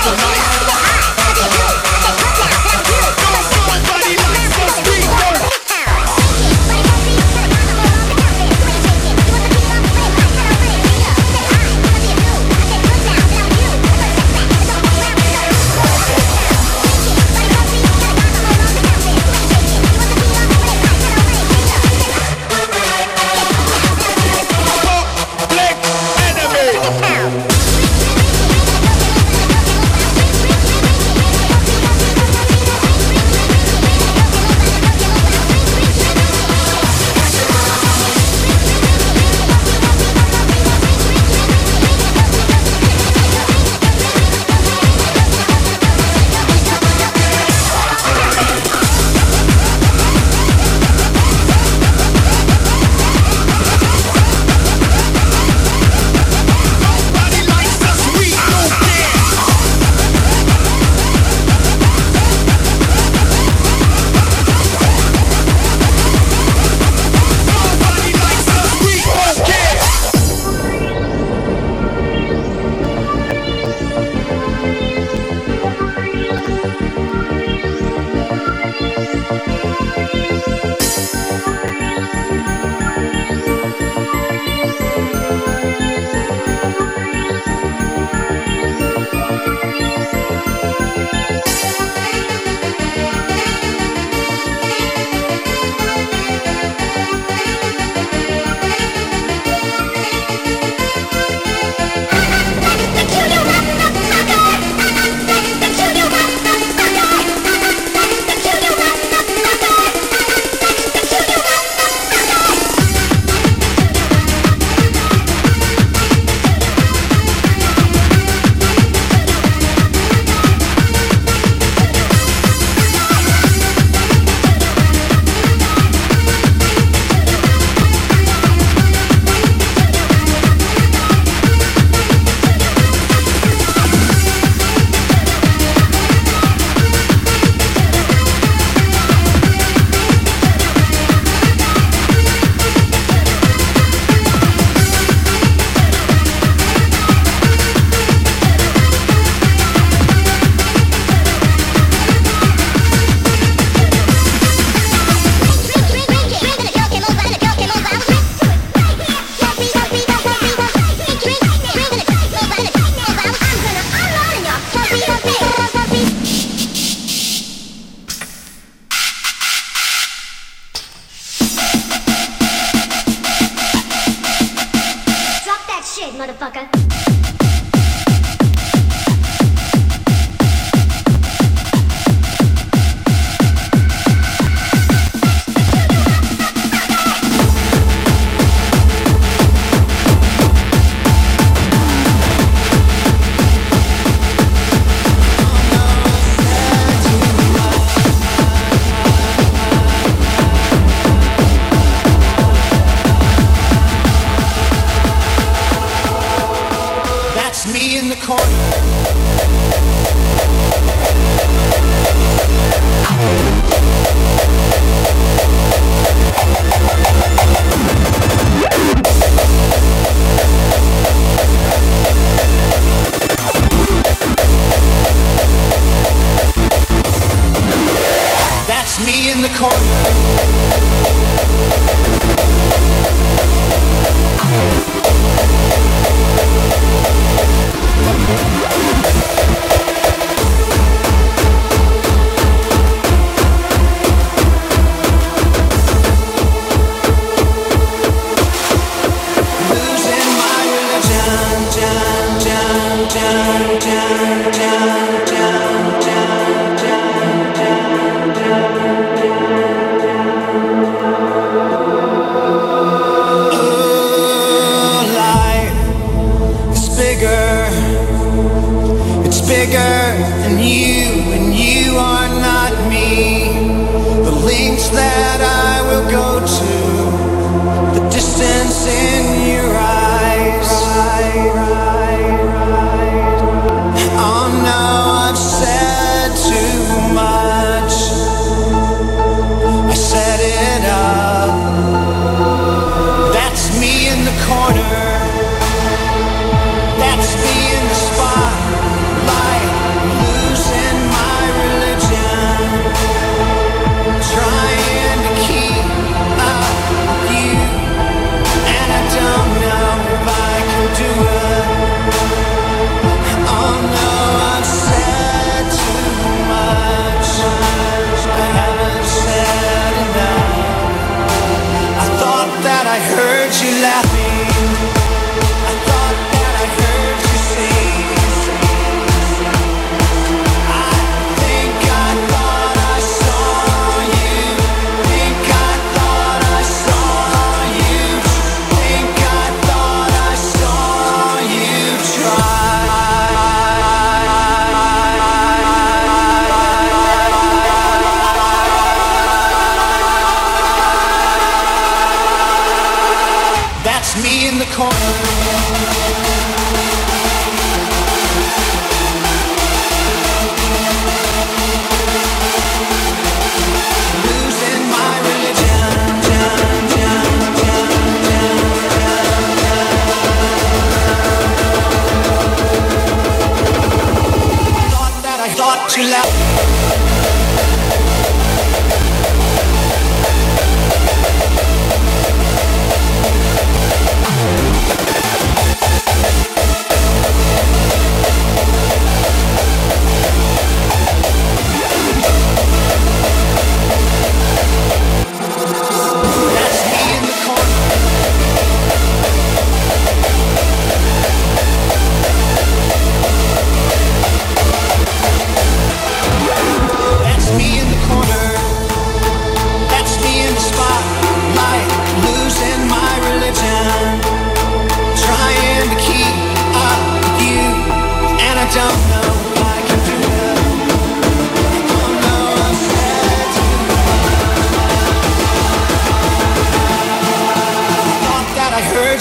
Mr. Nice.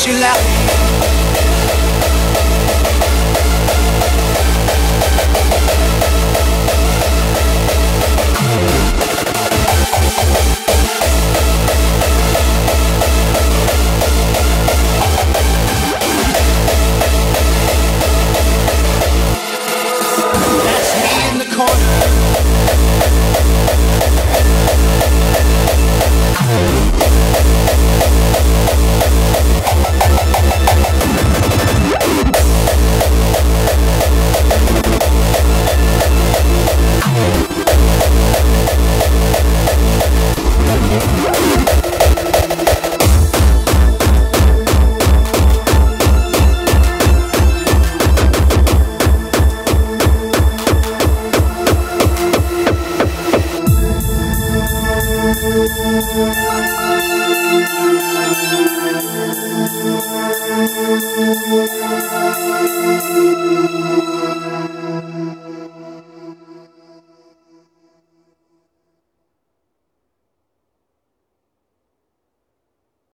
you loud.